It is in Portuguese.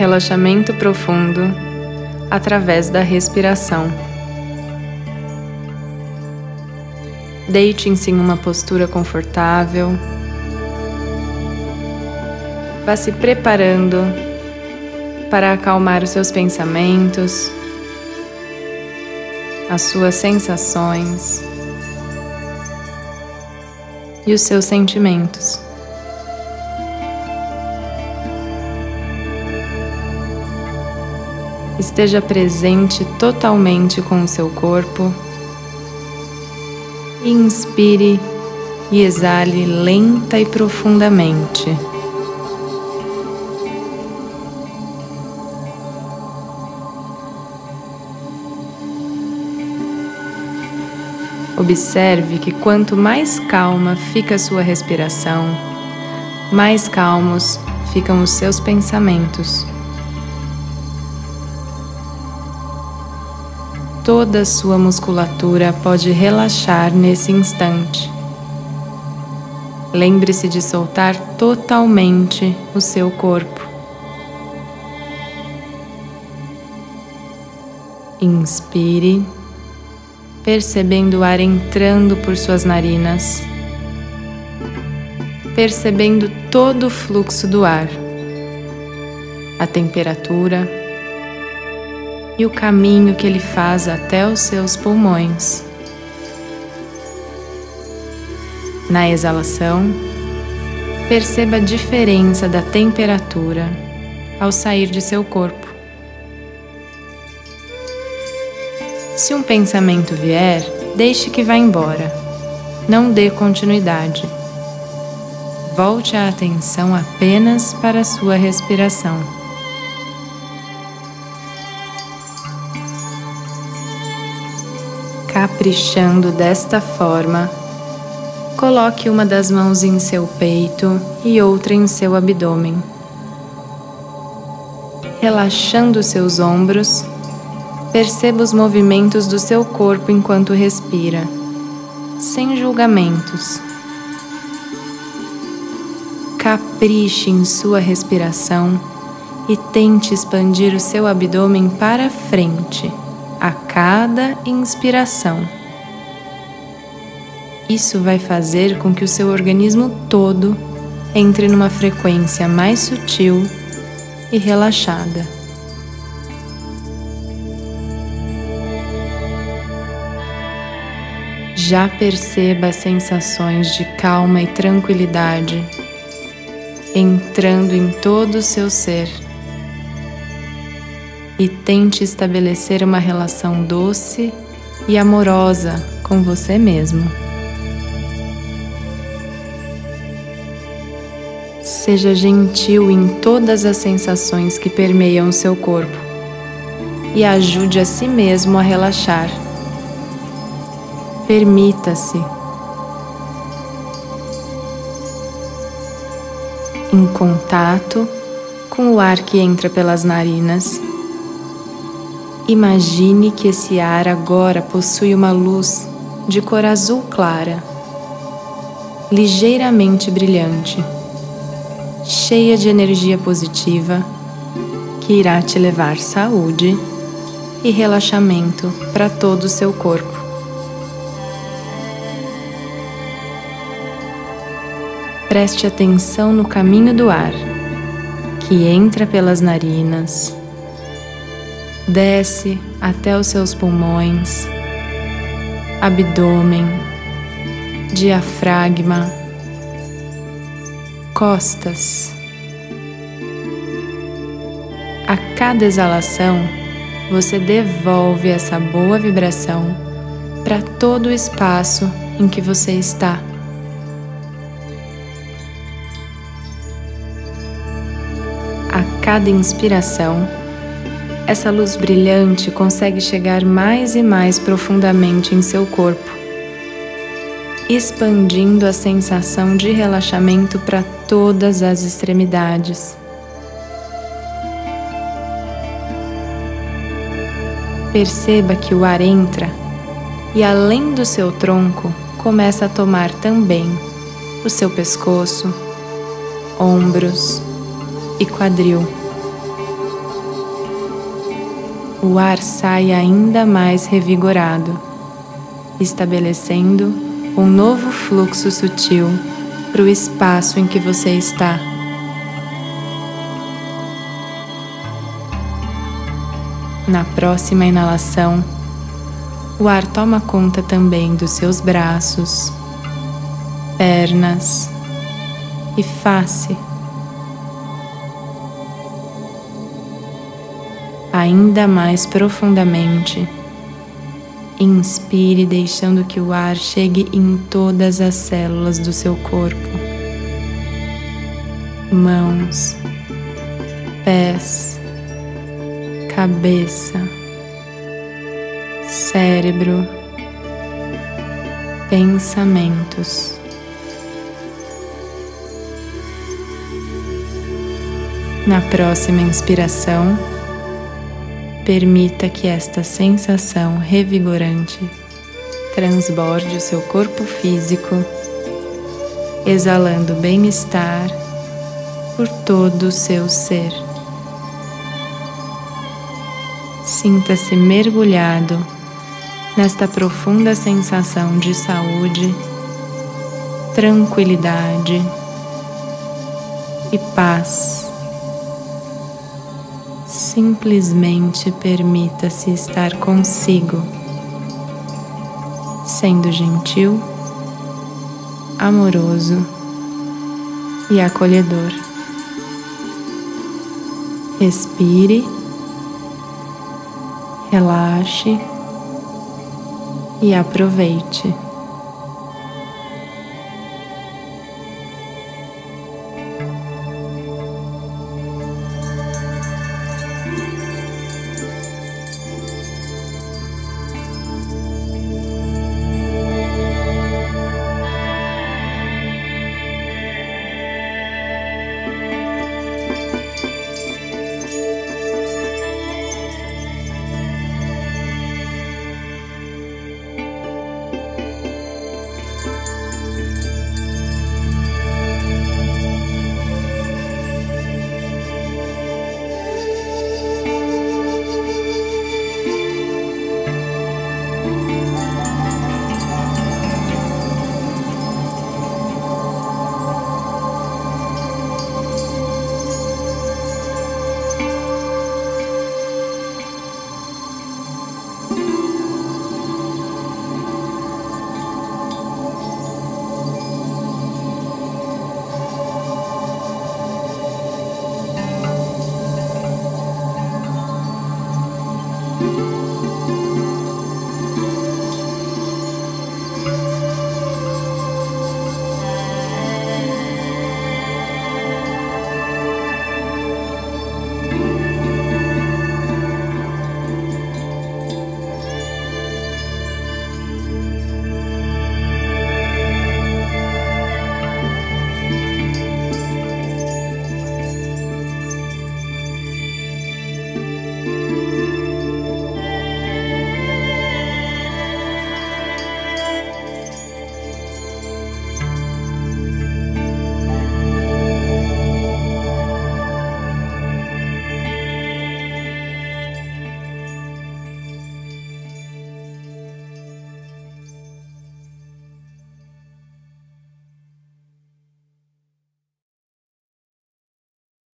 relaxamento profundo através da respiração. Deite-se em uma postura confortável. Vá se preparando para acalmar os seus pensamentos, as suas sensações e os seus sentimentos. Esteja presente totalmente com o seu corpo. Inspire e exale lenta e profundamente. Observe que quanto mais calma fica a sua respiração, mais calmos ficam os seus pensamentos. Toda sua musculatura pode relaxar nesse instante. Lembre-se de soltar totalmente o seu corpo. Inspire, percebendo o ar entrando por suas narinas, percebendo todo o fluxo do ar, a temperatura e o caminho que ele faz até os seus pulmões. Na exalação, perceba a diferença da temperatura ao sair de seu corpo. Se um pensamento vier, deixe que vá embora. Não dê continuidade. Volte a atenção apenas para a sua respiração. Caprichando desta forma, coloque uma das mãos em seu peito e outra em seu abdômen. Relaxando seus ombros, perceba os movimentos do seu corpo enquanto respira, sem julgamentos. Capriche em sua respiração e tente expandir o seu abdômen para frente a cada inspiração. Isso vai fazer com que o seu organismo todo entre numa frequência mais sutil e relaxada. Já perceba as sensações de calma e tranquilidade entrando em todo o seu ser e tente estabelecer uma relação doce e amorosa com você mesmo. Seja gentil em todas as sensações que permeiam seu corpo e ajude a si mesmo a relaxar. Permita-se. Em contato com o ar que entra pelas narinas Imagine que esse ar agora possui uma luz de cor azul clara, ligeiramente brilhante, cheia de energia positiva que irá te levar saúde e relaxamento para todo o seu corpo. Preste atenção no caminho do ar que entra pelas narinas desce até os seus pulmões, abdômen, diafragma, costas. A cada exalação, você devolve essa boa vibração para todo o espaço em que você está. A cada inspiração, essa luz brilhante consegue chegar mais e mais profundamente em seu corpo, expandindo a sensação de relaxamento para todas as extremidades. Perceba que o ar entra e, além do seu tronco, começa a tomar também o seu pescoço, ombros e quadril o ar sai ainda mais revigorado, estabelecendo um novo fluxo sutil para o espaço em que você está. Na próxima inalação, o ar toma conta também dos seus braços, pernas e face. Ainda mais profundamente, inspire, deixando que o ar chegue em todas as células do seu corpo. Mãos, pés, cabeça cérebro, pensamentos. Na próxima inspiração, permita que esta sensação revigorante transborde o seu corpo físico, exalando bem-estar por todo o seu ser. Sinta-se mergulhado nesta profunda sensação de saúde, tranquilidade e paz. Simplesmente permita-se estar consigo, sendo gentil, amoroso e acolhedor. Respire, relaxe e aproveite.